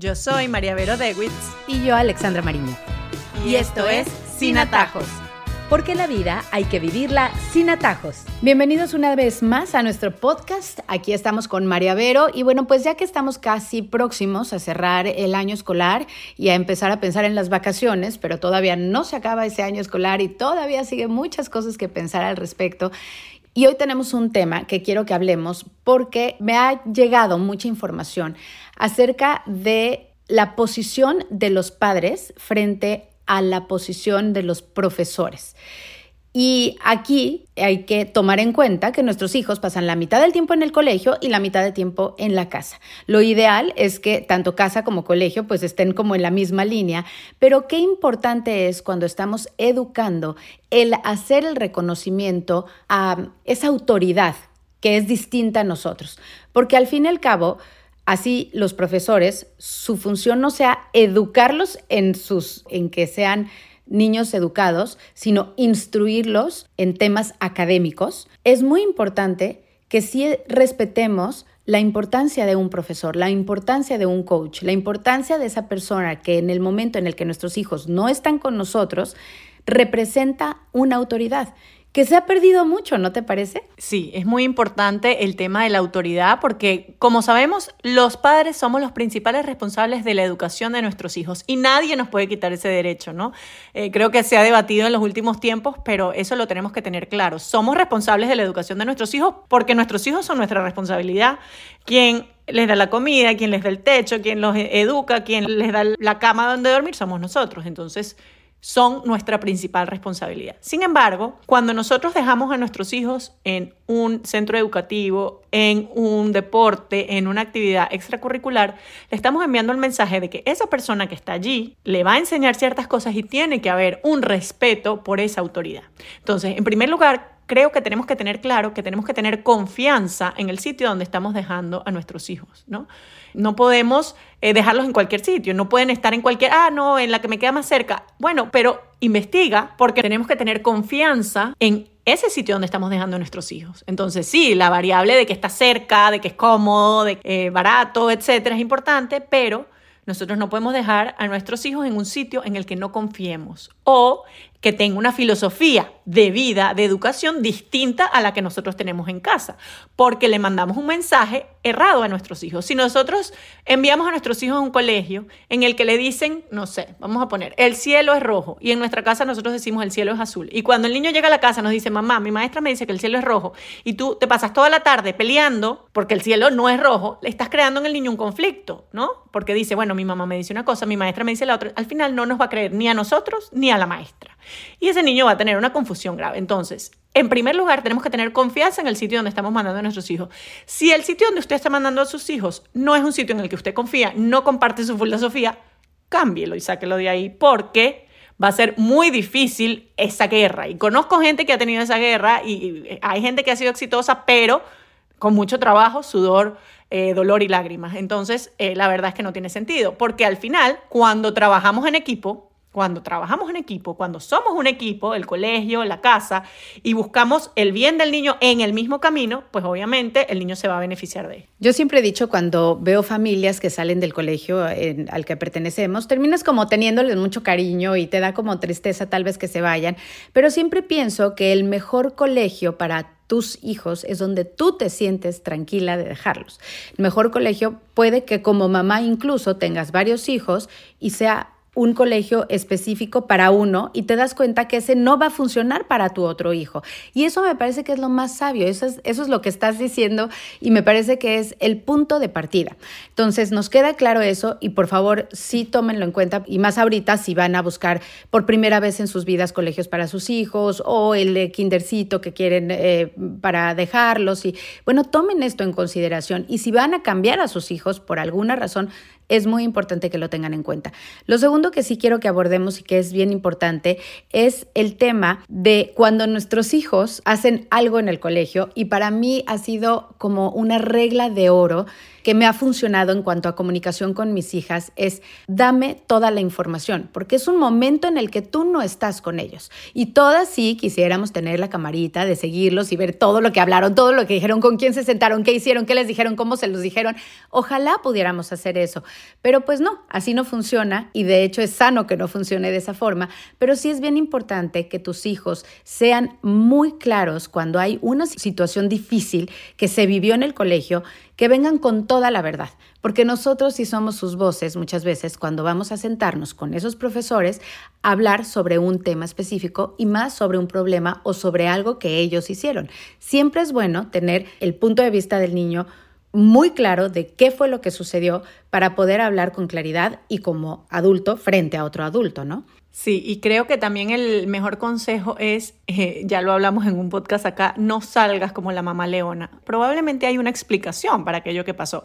Yo soy María Vero Dewitz. Y yo, Alexandra Mariño. Y, esto es Sin Atajos. Porque la vida hay que vivirla sin atajos. Bienvenidos una vez más a nuestro podcast. Aquí estamos con María Vero. Y bueno, pues ya que estamos casi próximos a cerrar el año escolar y a empezar a pensar en las vacaciones, pero todavía no se acaba ese año escolar y todavía sigue muchas cosas que pensar al respecto. Y hoy tenemos un tema que quiero que hablemos porque me ha llegado mucha información acerca de la posición de los padres frente a la posición de los profesores. Y aquí hay que tomar en cuenta que nuestros hijos pasan la mitad del tiempo en el colegio y la mitad del tiempo en la casa. Lo ideal es que tanto casa como colegio pues estén como en la misma línea, pero qué importante es cuando estamos educando el hacer el reconocimiento a esa autoridad que es distinta a nosotros, porque al fin y al cabo Así los profesores, su función no sea educarlos en sus en que sean niños educados, sino instruirlos en temas académicos, es muy importante que sí respetemos la importancia de un profesor, la importancia de un coach, la importancia de esa persona que en el momento en el que nuestros hijos no están con nosotros, representa una autoridad que se ha perdido mucho, ¿no te parece? Sí, es muy importante el tema de la autoridad porque, como sabemos, los padres somos los principales responsables de la educación de nuestros hijos y nadie nos puede quitar ese derecho, ¿no? Eh, creo que se ha debatido en los últimos tiempos, pero eso lo tenemos que tener claro. Somos responsables de la educación de nuestros hijos porque nuestros hijos son nuestra responsabilidad. Quien les da la comida, quien les da el techo, quien los educa, quien les da la cama donde dormir, somos nosotros. Entonces, son nuestra principal responsabilidad. Sin embargo, cuando nosotros dejamos a nuestros hijos en un centro educativo, en un deporte, en una actividad extracurricular, le estamos enviando el mensaje de que esa persona que está allí le va a enseñar ciertas cosas y tiene que haber un respeto por esa autoridad. Entonces, en primer lugar, creo que tenemos que tener claro que tenemos que tener confianza en el sitio donde estamos dejando a nuestros hijos, ¿no? No podemos eh, dejarlos en cualquier sitio, no pueden estar en cualquier, ah, no, en la que me queda más cerca. Bueno, pero investiga porque tenemos que tener confianza en ese sitio donde estamos dejando a nuestros hijos. Entonces, sí, la variable de que está cerca, de que es cómodo, de eh, barato, etcétera, es importante, pero nosotros no podemos dejar a nuestros hijos en un sitio en el que no confiemos o que tenga una filosofía de vida, de educación distinta a la que nosotros tenemos en casa, porque le mandamos un mensaje errado a nuestros hijos. Si nosotros enviamos a nuestros hijos a un colegio en el que le dicen, no sé, vamos a poner, el cielo es rojo y en nuestra casa nosotros decimos el cielo es azul, y cuando el niño llega a la casa nos dice, mamá, mi maestra me dice que el cielo es rojo, y tú te pasas toda la tarde peleando porque el cielo no es rojo, le estás creando en el niño un conflicto, ¿no? Porque dice, bueno, mi mamá me dice una cosa, mi maestra me dice la otra, al final no nos va a creer ni a nosotros ni a la maestra. Y ese niño va a tener una confusión grave. Entonces, en primer lugar, tenemos que tener confianza en el sitio donde estamos mandando a nuestros hijos. Si el sitio donde usted está mandando a sus hijos no es un sitio en el que usted confía, no comparte su filosofía, cámbielo y sáquelo de ahí porque va a ser muy difícil esa guerra. Y conozco gente que ha tenido esa guerra y hay gente que ha sido exitosa, pero con mucho trabajo, sudor, eh, dolor y lágrimas. Entonces, eh, la verdad es que no tiene sentido, porque al final, cuando trabajamos en equipo, cuando trabajamos en equipo, cuando somos un equipo, el colegio, la casa, y buscamos el bien del niño en el mismo camino, pues obviamente el niño se va a beneficiar de él. Yo siempre he dicho cuando veo familias que salen del colegio al que pertenecemos, terminas como teniéndoles mucho cariño y te da como tristeza tal vez que se vayan, pero siempre pienso que el mejor colegio para tus hijos es donde tú te sientes tranquila de dejarlos. El mejor colegio puede que como mamá incluso tengas varios hijos y sea un colegio específico para uno y te das cuenta que ese no va a funcionar para tu otro hijo. Y eso me parece que es lo más sabio, eso es, eso es lo que estás diciendo y me parece que es el punto de partida. Entonces, nos queda claro eso y por favor, sí tómenlo en cuenta y más ahorita si van a buscar por primera vez en sus vidas colegios para sus hijos o el kindercito que quieren eh, para dejarlos y bueno, tomen esto en consideración y si van a cambiar a sus hijos por alguna razón, es muy importante que lo tengan en cuenta. Lo segundo que sí quiero que abordemos y que es bien importante es el tema de cuando nuestros hijos hacen algo en el colegio y para mí ha sido como una regla de oro que me ha funcionado en cuanto a comunicación con mis hijas es dame toda la información, porque es un momento en el que tú no estás con ellos. Y todas sí quisiéramos tener la camarita de seguirlos y ver todo lo que hablaron, todo lo que dijeron, con quién se sentaron, qué hicieron, qué les dijeron, cómo se los dijeron. Ojalá pudiéramos hacer eso, Pero pues no, así no funciona y de hecho es sano que no funcione de esa forma, pero sí es bien importante que tus hijos sean muy claros cuando hay una situación difícil que se vivió en el colegio, que vengan con toda la verdad, porque nosotros sí somos sus voces muchas veces cuando vamos a sentarnos con esos profesores a hablar sobre un tema específico y más sobre un problema o sobre algo que ellos hicieron. Siempre es bueno tener el punto de vista del niño muy claro de qué fue lo que sucedió para poder hablar con claridad y como adulto frente a otro adulto, ¿no? Sí, y creo que también el mejor consejo es, eh, ya lo hablamos en un podcast acá, no salgas como la mamá leona. Probablemente hay una explicación para aquello que pasó.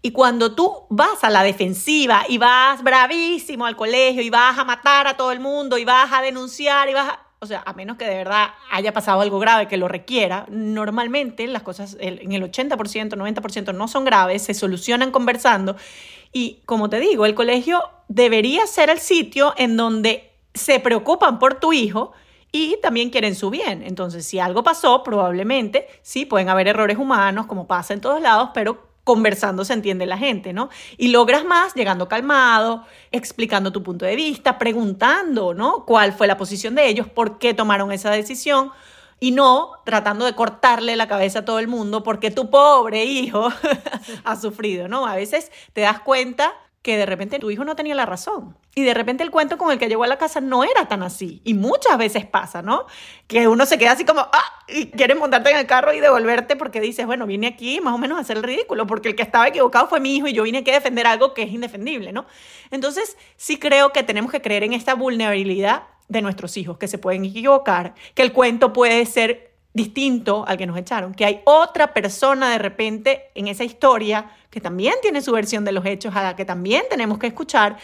Y cuando tú vas a la defensiva y vas bravísimo al colegio y vas a matar a todo el mundo y vas a denunciar y vas a o sea, a menos que de verdad haya pasado algo grave que lo requiera, normalmente las cosas en el 80%, 90% no son graves, se solucionan conversando. Y como te digo, el colegio debería ser el sitio en donde se preocupan por tu hijo y también quieren su bien. Entonces, si algo pasó, probablemente sí pueden haber errores humanos, como pasa en todos lados, pero conversando se entiende la gente, ¿no? Y logras más llegando calmado, explicando tu punto de vista, preguntando, ¿no? ¿Cuál fue la posición de ellos? ¿Por qué tomaron esa decisión? Y no tratando de cortarle la cabeza a todo el mundo porque tu pobre hijo ha sufrido, ¿no? A veces te das cuenta que de repente tu hijo no tenía la razón. Y de repente el cuento con el que llegó a la casa no era tan así. Y muchas veces pasa, ¿no? Que uno se queda así como, ah, y quiere montarte en el carro y devolverte porque dices, bueno, vine aquí más o menos a hacer el ridículo, porque el que estaba equivocado fue mi hijo y yo vine aquí a defender algo que es indefendible, ¿no? Entonces, sí creo que tenemos que creer en esta vulnerabilidad de nuestros hijos, que se pueden equivocar, que el cuento puede ser distinto al que nos echaron, que hay otra persona de repente en esa historia que también tiene su versión de los hechos a la que también tenemos que escuchar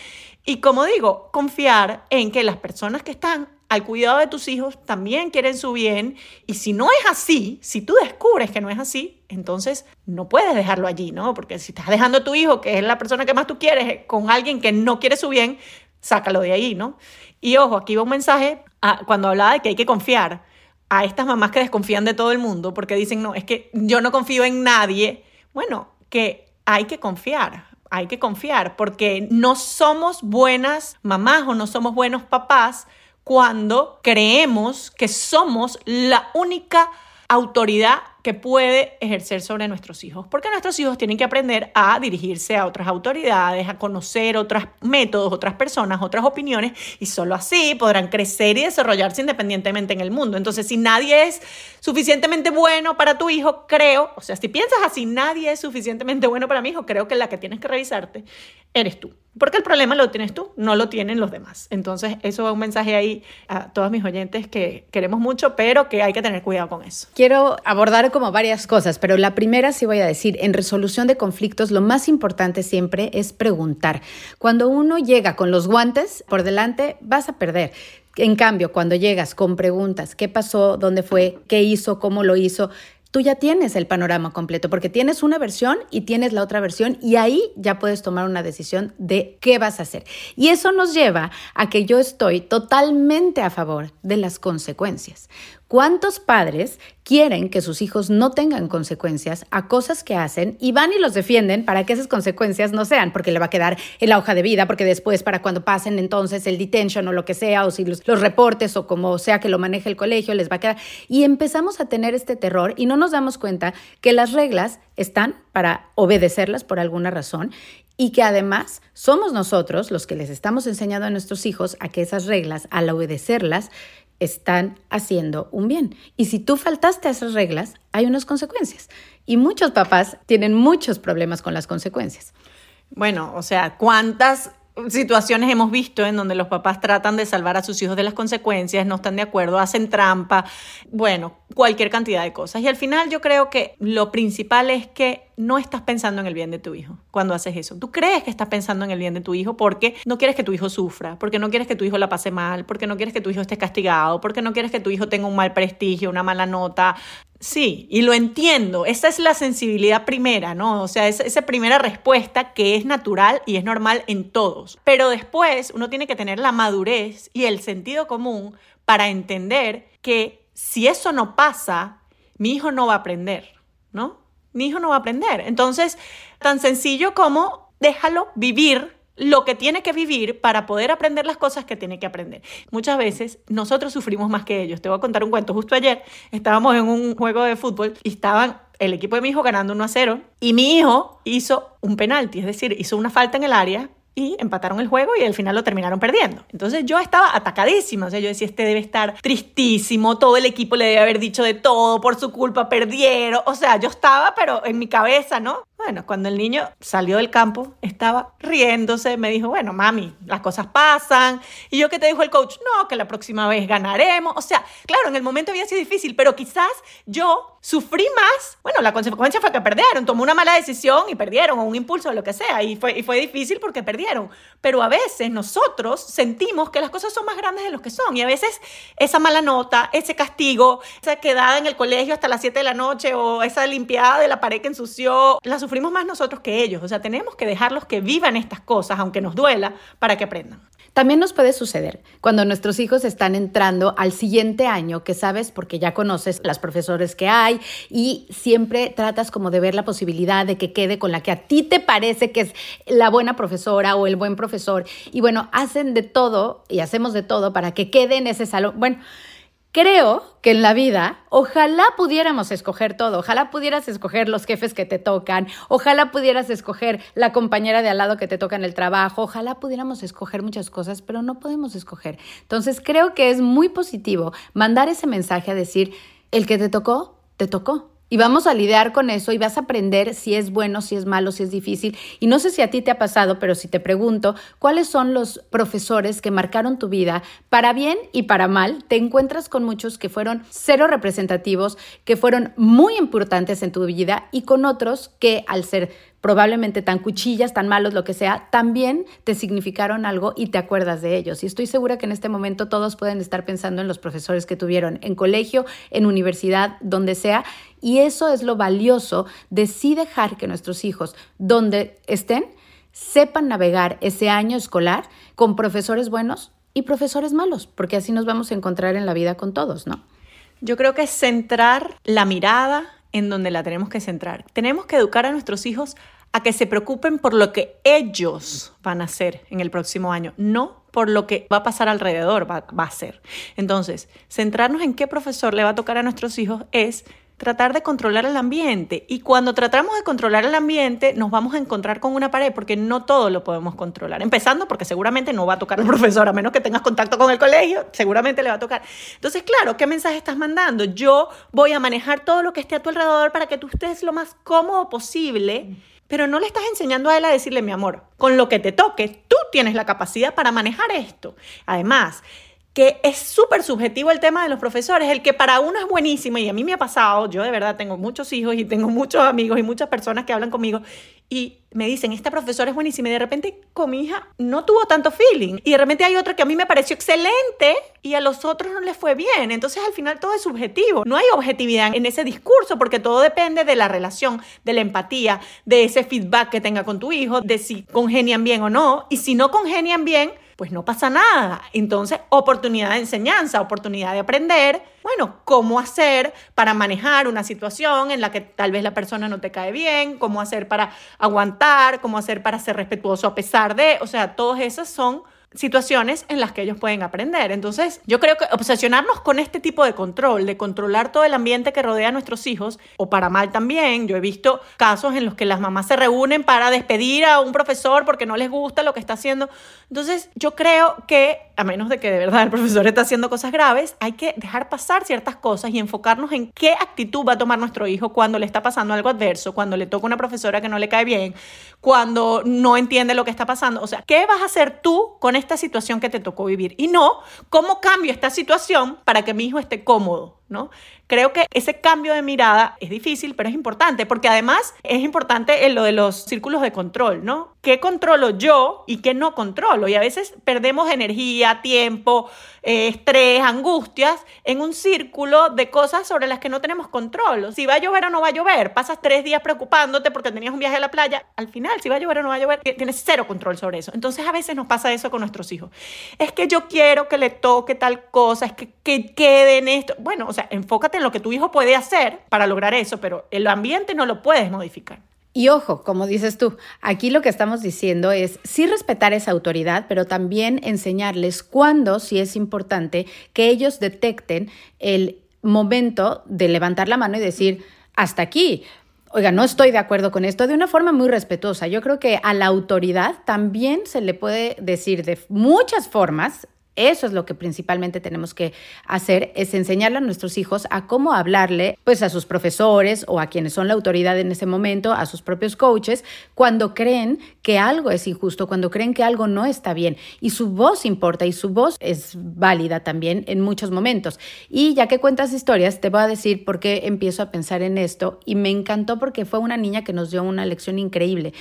y como digo, confiar en que las personas que están al cuidado de tus hijos también quieren su bien y si no es así, si tú descubres que no es así, entonces no puedes dejarlo allí, ¿no? Porque si estás dejando a tu hijo, que es la persona que más tú quieres, con alguien que no quiere su bien, sácalo de ahí, ¿no? Y ojo, aquí va un mensaje cuando hablaba de que hay que confiar a estas mamás que desconfían de todo el mundo porque dicen, no, es que yo no confío en nadie. Bueno, que hay que confiar, hay que confiar porque no somos buenas mamás o no somos buenos papás cuando creemos que somos la única autoridad que puede ejercer sobre nuestros hijos, porque nuestros hijos tienen que aprender a dirigirse a otras autoridades, a conocer otros métodos, otras personas, otras opiniones, y solo así podrán crecer y desarrollarse independientemente en el mundo. Entonces, si nadie es suficientemente bueno para tu hijo, creo, o sea, si piensas así, nadie es suficientemente bueno para mi hijo, creo que la que tienes que revisarte eres tú. Porque el problema lo tienes tú, no lo tienen los demás. Entonces, eso es un mensaje ahí a todos mis oyentes que queremos mucho, pero que hay que tener cuidado con eso. Quiero abordar como varias cosas, pero la primera sí voy a decir, en resolución de conflictos lo más importante siempre es preguntar. Cuando uno llega con los guantes por delante, vas a perder. En cambio, cuando llegas con preguntas, ¿qué pasó? ¿Dónde fue? ¿Qué hizo? ¿Cómo lo hizo? Tú ya tienes el panorama completo, porque tienes una versión y tienes la otra versión y ahí ya puedes tomar una decisión de qué vas a hacer. Y eso nos lleva a que yo estoy totalmente a favor de las consecuencias. ¿Cuántos padres quieren que sus hijos no tengan consecuencias a cosas que hacen y van y los defienden para que esas consecuencias no sean? Porque le va a quedar en la hoja de vida, porque después para cuando pasen entonces el detention o lo que sea, o si los, los reportes o como sea que lo maneje el colegio, les va a quedar. Y empezamos a tener este terror y no nos damos cuenta que las reglas están para obedecerlas por alguna razón y que además somos nosotros los que les estamos enseñando a nuestros hijos a que esas reglas, al obedecerlas, están haciendo un bien. Y si tú faltaste a esas reglas, hay unas consecuencias. Y muchos papás tienen muchos problemas con las consecuencias. Bueno, o sea, ¿cuántas situaciones hemos visto en donde los papás tratan de salvar a sus hijos de las consecuencias, no están de acuerdo, hacen trampa, bueno, cualquier cantidad de cosas. Y al final yo creo que lo principal es que no estás pensando en el bien de tu hijo cuando haces eso. Tú crees que estás pensando en el bien de tu hijo porque no quieres que tu hijo sufra, porque no quieres que tu hijo la pase mal, porque no quieres que tu hijo esté castigado, porque no quieres que tu hijo tenga un mal prestigio, una mala nota, Sí, y lo entiendo. Esa es la sensibilidad primera, ¿no? O sea, esa, esa primera respuesta que es natural y es normal en todos. Pero después uno tiene que tener la madurez y el sentido común para entender que si eso no pasa, mi hijo no va a aprender, ¿no? Mi hijo no va a aprender. Entonces, tan sencillo como déjalo vivir lo que tiene que vivir para poder aprender las cosas que tiene que aprender. Muchas veces nosotros sufrimos más que ellos. Te voy a contar un cuento. Justo ayer estábamos en un juego de fútbol y estaban el equipo de mi hijo ganando 1 a 0 y mi hijo hizo un penalti, es decir, hizo una falta en el área y empataron el juego y al final lo terminaron perdiendo. Entonces yo estaba atacadísima, o sea, yo decía, este debe estar tristísimo, todo el equipo le debe haber dicho de todo, por su culpa perdieron, o sea, yo estaba, pero en mi cabeza, ¿no? Bueno, cuando el niño salió del campo, estaba riéndose, me dijo, bueno, mami, las cosas pasan. Y yo que te dijo el coach, no, que la próxima vez ganaremos. O sea, claro, en el momento había sido difícil, pero quizás yo sufrí más. Bueno, la consecuencia fue que perdieron, tomó una mala decisión y perdieron, o un impulso o lo que sea, y fue, y fue difícil porque perdieron. Pero a veces nosotros sentimos que las cosas son más grandes de lo que son, y a veces esa mala nota, ese castigo, esa quedada en el colegio hasta las 7 de la noche, o esa limpiada de la pared que ensució, la sufrimos más nosotros que ellos. O sea, tenemos que dejarlos que vivan estas cosas, aunque nos duela, para que aprendan. También nos puede suceder cuando nuestros hijos están entrando al siguiente año, que sabes porque ya conoces las profesores que hay y siempre tratas como de ver la posibilidad de que quede con la que a ti te parece que es la buena profesora o el buen profesor. Y bueno, hacen de todo y hacemos de todo para que quede en ese salón. Bueno, Creo que en la vida, ojalá pudiéramos escoger todo, ojalá pudieras escoger los jefes que te tocan, ojalá pudieras escoger la compañera de al lado que te toca en el trabajo, ojalá pudiéramos escoger muchas cosas, pero no podemos escoger. Entonces creo que es muy positivo mandar ese mensaje a decir, el que te tocó, te tocó. Y vamos a lidiar con eso y vas a aprender si es bueno, si es malo, si es difícil. Y no sé si a ti te ha pasado, pero si te pregunto, ¿cuáles son los profesores que marcaron tu vida para bien y para mal? Te encuentras con muchos que fueron cero representativos, que fueron muy importantes en tu vida y con otros que al ser probablemente tan cuchillas, tan malos, lo que sea, también te significaron algo y te acuerdas de ellos. Y estoy segura que en este momento todos pueden estar pensando en los profesores que tuvieron en colegio, en universidad, donde sea. Y eso es lo valioso de sí dejar que nuestros hijos, donde estén, sepan navegar ese año escolar con profesores buenos y profesores malos, porque así nos vamos a encontrar en la vida con todos, ¿no? Yo creo que es centrar la mirada en donde la tenemos que centrar. Tenemos que educar a nuestros hijos a que se preocupen por lo que ellos van a hacer en el próximo año, no por lo que va a pasar alrededor, va, a ser. Entonces, centrarnos en qué profesor le va a tocar a nuestros hijos es tratar de controlar el ambiente. Y cuando tratamos de controlar el ambiente, nos vamos a encontrar con una pared porque no todo lo podemos controlar. Empezando porque seguramente no va a tocar el profesor, a menos que tengas contacto con el colegio, seguramente le va a tocar. Entonces, claro, ¿qué mensaje estás mandando? Yo voy a manejar todo lo que esté a tu alrededor para que tú estés lo más cómodo posible pero no le estás enseñando a él a decirle, mi amor, con lo que te toque, tú tienes la capacidad para manejar esto. Además, que es súper subjetivo el tema de los profesores, el que para uno es buenísimo y a mí me ha pasado, yo de verdad tengo muchos hijos y tengo muchos amigos y muchas personas que hablan conmigo y me dicen, esta profesora es buenísima y de repente con mi hija no tuvo tanto feeling. Y de repente hay otra que a mí me pareció excelente y a los otros no les fue bien, entonces al final todo es subjetivo, no hay objetividad en ese discurso porque todo depende de la relación, de la empatía, de ese feedback que tenga con tu hijo, de si congenian bien o no. Y si no congenian bien, pues no pasa nada. Entonces, oportunidad de enseñanza, oportunidad de aprender, bueno, cómo hacer para manejar una situación en la que tal vez la persona no te cae bien, cómo hacer para aguantar, cómo hacer para ser respetuoso a pesar de, o sea, todas esas son situaciones en las que ellos pueden aprender. Entonces, yo creo que obsesionarnos con este tipo de control, de controlar todo el ambiente que rodea a nuestros hijos, o para mal también, yo he visto casos en los que las mamás se reúnen para despedir a un profesor porque no les gusta lo que está haciendo. Entonces, yo creo que, a menos de que de verdad el profesor está haciendo cosas graves, hay que dejar pasar ciertas cosas y enfocarnos en qué actitud va a tomar nuestro hijo cuando le está pasando algo adverso, cuando le toca una profesora que no le cae bien, cuando no entiende lo que está pasando. O sea, ¿qué vas a hacer tú con esta situación que te tocó vivir y no cómo cambio esta situación para que mi hijo esté cómodo, ¿no? Creo que ese cambio de mirada es difícil, pero es importante, porque además es importante en lo de los círculos de control, ¿no? ¿Qué controlo yo y qué no controlo? Y a veces perdemos energía, tiempo, eh, estrés, angustias en un círculo de cosas sobre las que no tenemos control. Si va a llover o no va a llover, pasas tres días preocupándote porque tenías un viaje a la playa, al final, si va a llover o no va a llover, tienes cero control sobre eso. Entonces a veces nos pasa eso con nuestros hijos. Es que yo quiero que le toque tal cosa, es que, que quede en esto. Bueno, sea, enfócate en lo que tu hijo puede hacer para lograr eso, pero el ambiente no lo puedes modificar. Y ojo, como dices tú, aquí lo que estamos diciendo es sí respetar esa autoridad, pero también enseñarles cuándo, si es importante, que ellos detecten el momento de levantar la mano y decir, hasta aquí. Oiga, no estoy de acuerdo con esto de una forma muy respetuosa. Yo creo que a la autoridad también se le puede decir de muchas formas eso es lo que principalmente tenemos que hacer, es enseñarle a nuestros hijos a cómo hablarle pues a sus profesores o a quienes son la autoridad en ese momento, a sus propios coaches, cuando creen que algo es injusto, cuando creen que algo no está bien. Y su voz importa y su voz es válida también en muchos momentos. Y ya que cuentas historias, te voy a decir por qué empiezo a pensar en esto y me encantó porque fue una niña que nos dio una lección increíble.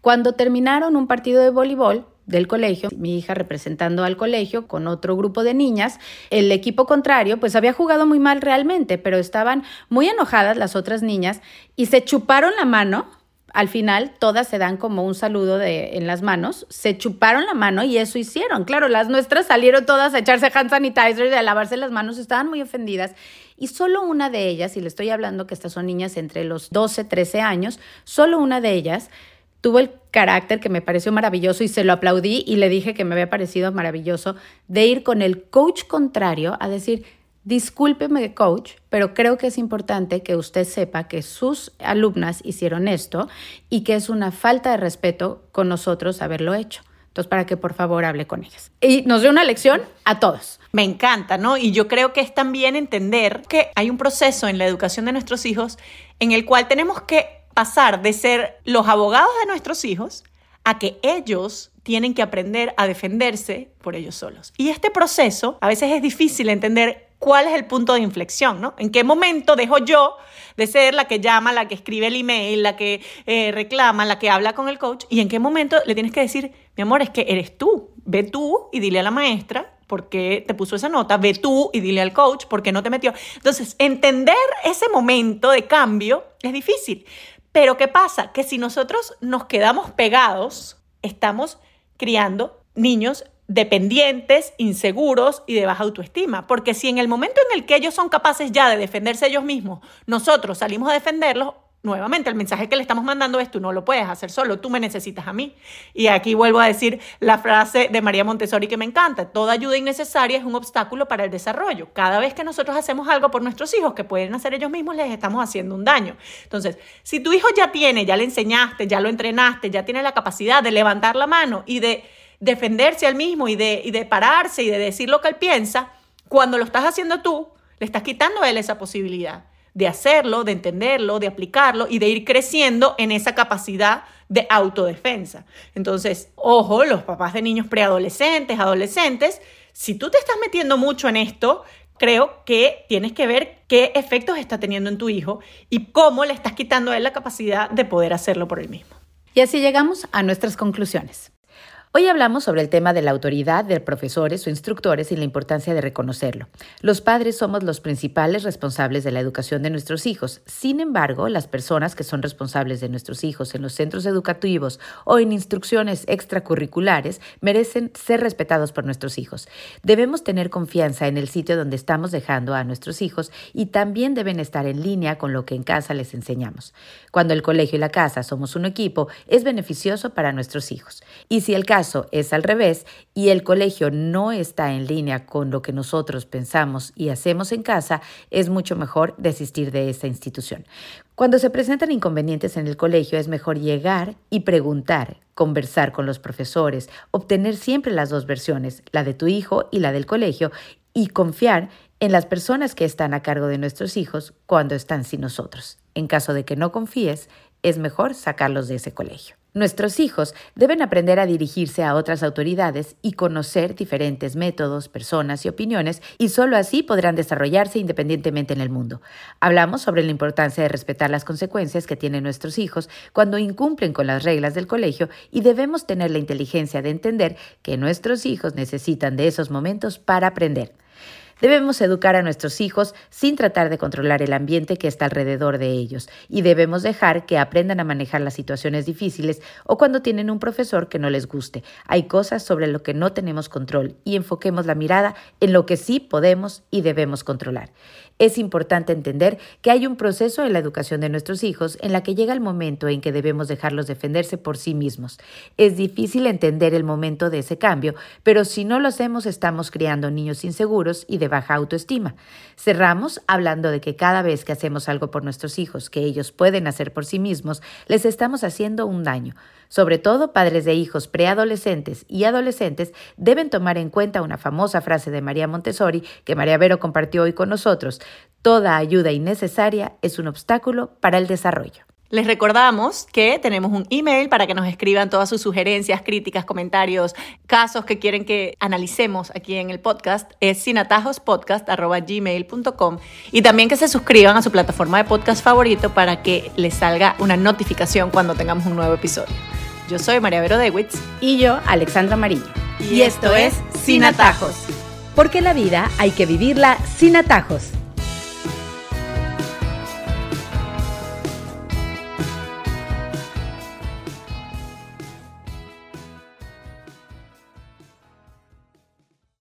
Cuando terminaron un partido de voleibol, del colegio, mi hija representando al colegio con otro grupo de niñas. El equipo contrario pues había jugado muy mal realmente, pero estaban muy enojadas las otras niñas y se chuparon la mano. Al final todas se dan como un saludo de, en las manos, se chuparon la mano y eso hicieron. Claro, las nuestras salieron todas a echarse hand sanitizer y a lavarse las manos, estaban muy ofendidas y solo una de ellas, y le estoy hablando que estas son niñas entre los 12, 13 años, solo una de ellas tuvo el carácter que me pareció maravilloso y se lo aplaudí y le dije que me había parecido maravilloso de ir con el coach contrario a decir, discúlpeme coach, pero creo que es importante que usted sepa que sus alumnas hicieron esto y que es una falta de respeto con nosotros haberlo hecho. Entonces, para que por favor hable con ellas. Y nos dio una lección a todos. Me encanta, ¿no? Y yo creo que es también entender que hay un proceso en la educación de nuestros hijos en el cual tenemos que pasar de ser los abogados de nuestros hijos a que ellos tienen que aprender a defenderse por ellos solos. Y este proceso a veces es difícil entender cuál es el punto de inflexión, ¿no? En qué momento dejo yo de ser la que llama, la que escribe el email, la que eh, reclama, la que habla con el coach, y en qué momento le tienes que decir, mi amor, es que eres tú, ve tú y dile a la maestra por qué te puso esa nota, ve tú y dile al coach por qué no te metió. Entonces, entender ese momento de cambio es difícil, pero ¿qué pasa? Que si nosotros nos quedamos pegados, estamos criando niños dependientes, inseguros y de baja autoestima. Porque si en el momento en el que ellos son capaces ya de defenderse ellos mismos, nosotros salimos a defenderlos, Nuevamente, el mensaje que le estamos mandando es tú no lo puedes hacer solo, tú me necesitas a mí. Y aquí vuelvo a decir la frase de María Montessori que me encanta, toda ayuda innecesaria es un obstáculo para el desarrollo. Cada vez que nosotros hacemos algo por nuestros hijos que pueden hacer ellos mismos, les estamos haciendo un daño. Entonces, si tu hijo ya tiene, ya le enseñaste, ya lo entrenaste, ya tiene la capacidad de levantar la mano y de defenderse al mismo y de, pararse y de decir lo que él piensa, cuando lo estás haciendo tú, le estás quitando a él esa posibilidad de hacerlo, de entenderlo, de aplicarlo y de ir creciendo en esa capacidad de autodefensa. Entonces, ojo, los papás de niños preadolescentes, adolescentes, si tú te estás metiendo mucho en esto, creo que tienes que ver qué efectos está teniendo en tu hijo y cómo le estás quitando a él la capacidad de poder hacerlo por él mismo. Y así llegamos a nuestras conclusiones. Hoy hablamos sobre el tema de la autoridad de profesores o instructores y la importancia de reconocerlo. Los padres somos los principales responsables de la educación de nuestros hijos. Sin embargo, las personas que son responsables de nuestros hijos en los centros educativos o en instrucciones extracurriculares merecen ser respetados por nuestros hijos. Debemos tener confianza en el sitio donde estamos dejando a nuestros hijos y también deben estar en línea con lo que en casa les enseñamos. Cuando el colegio y la casa somos un equipo, es beneficioso para nuestros hijos. Y si el es al revés y el colegio no está en línea con lo que nosotros pensamos y hacemos en casa, es mucho mejor desistir de esta institución. Cuando se presentan inconvenientes en el colegio es mejor llegar y preguntar, conversar con los profesores, obtener siempre las dos versiones, la de tu hijo y la del colegio, y confiar en las personas que están a cargo de nuestros hijos cuando están sin nosotros. En caso de que no confíes, es mejor sacarlos de ese colegio. Nuestros hijos deben aprender a dirigirse a otras autoridades y conocer diferentes métodos, personas y opiniones, y solo así podrán desarrollarse independientemente en el mundo. Hablamos sobre la importancia de respetar las consecuencias que tienen nuestros hijos cuando incumplen con las reglas del colegio y debemos tener la inteligencia de entender que nuestros hijos necesitan de esos momentos para aprender. Debemos educar a nuestros hijos sin tratar de controlar el ambiente que está alrededor de ellos y debemos dejar que aprendan a manejar las situaciones difíciles o cuando tienen un profesor que no les guste. Hay cosas sobre lo que no tenemos control y enfoquemos la mirada en lo que sí podemos y debemos controlar. Es importante entender que hay un proceso en la educación de nuestros hijos en la que llega el momento en que debemos dejarlos defenderse por sí mismos. Es difícil entender el momento de ese cambio, pero si no lo hacemos estamos criando niños inseguros y de baja autoestima. Cerramos hablando de que cada vez que hacemos algo por nuestros hijos que ellos pueden hacer por sí mismos, les estamos haciendo un daño. Sobre todo, padres de hijos preadolescentes y adolescentes deben tomar en cuenta una famosa frase de María Montessori que María Vero compartió hoy con nosotros. Toda ayuda innecesaria es un obstáculo para el desarrollo. Les recordamos que tenemos un email para que nos escriban todas sus sugerencias, críticas, comentarios, casos que quieren que analicemos aquí en el podcast. Es sinatajospodcast.gmail.com y también que se suscriban a su plataforma de podcast favorito para que les salga una notificación cuando tengamos un nuevo episodio. Yo soy María Vero Dewitz. Y yo, Alexandra Amarillo. Y, esto es Sin Atajos. Porque la vida hay que vivirla sin atajos.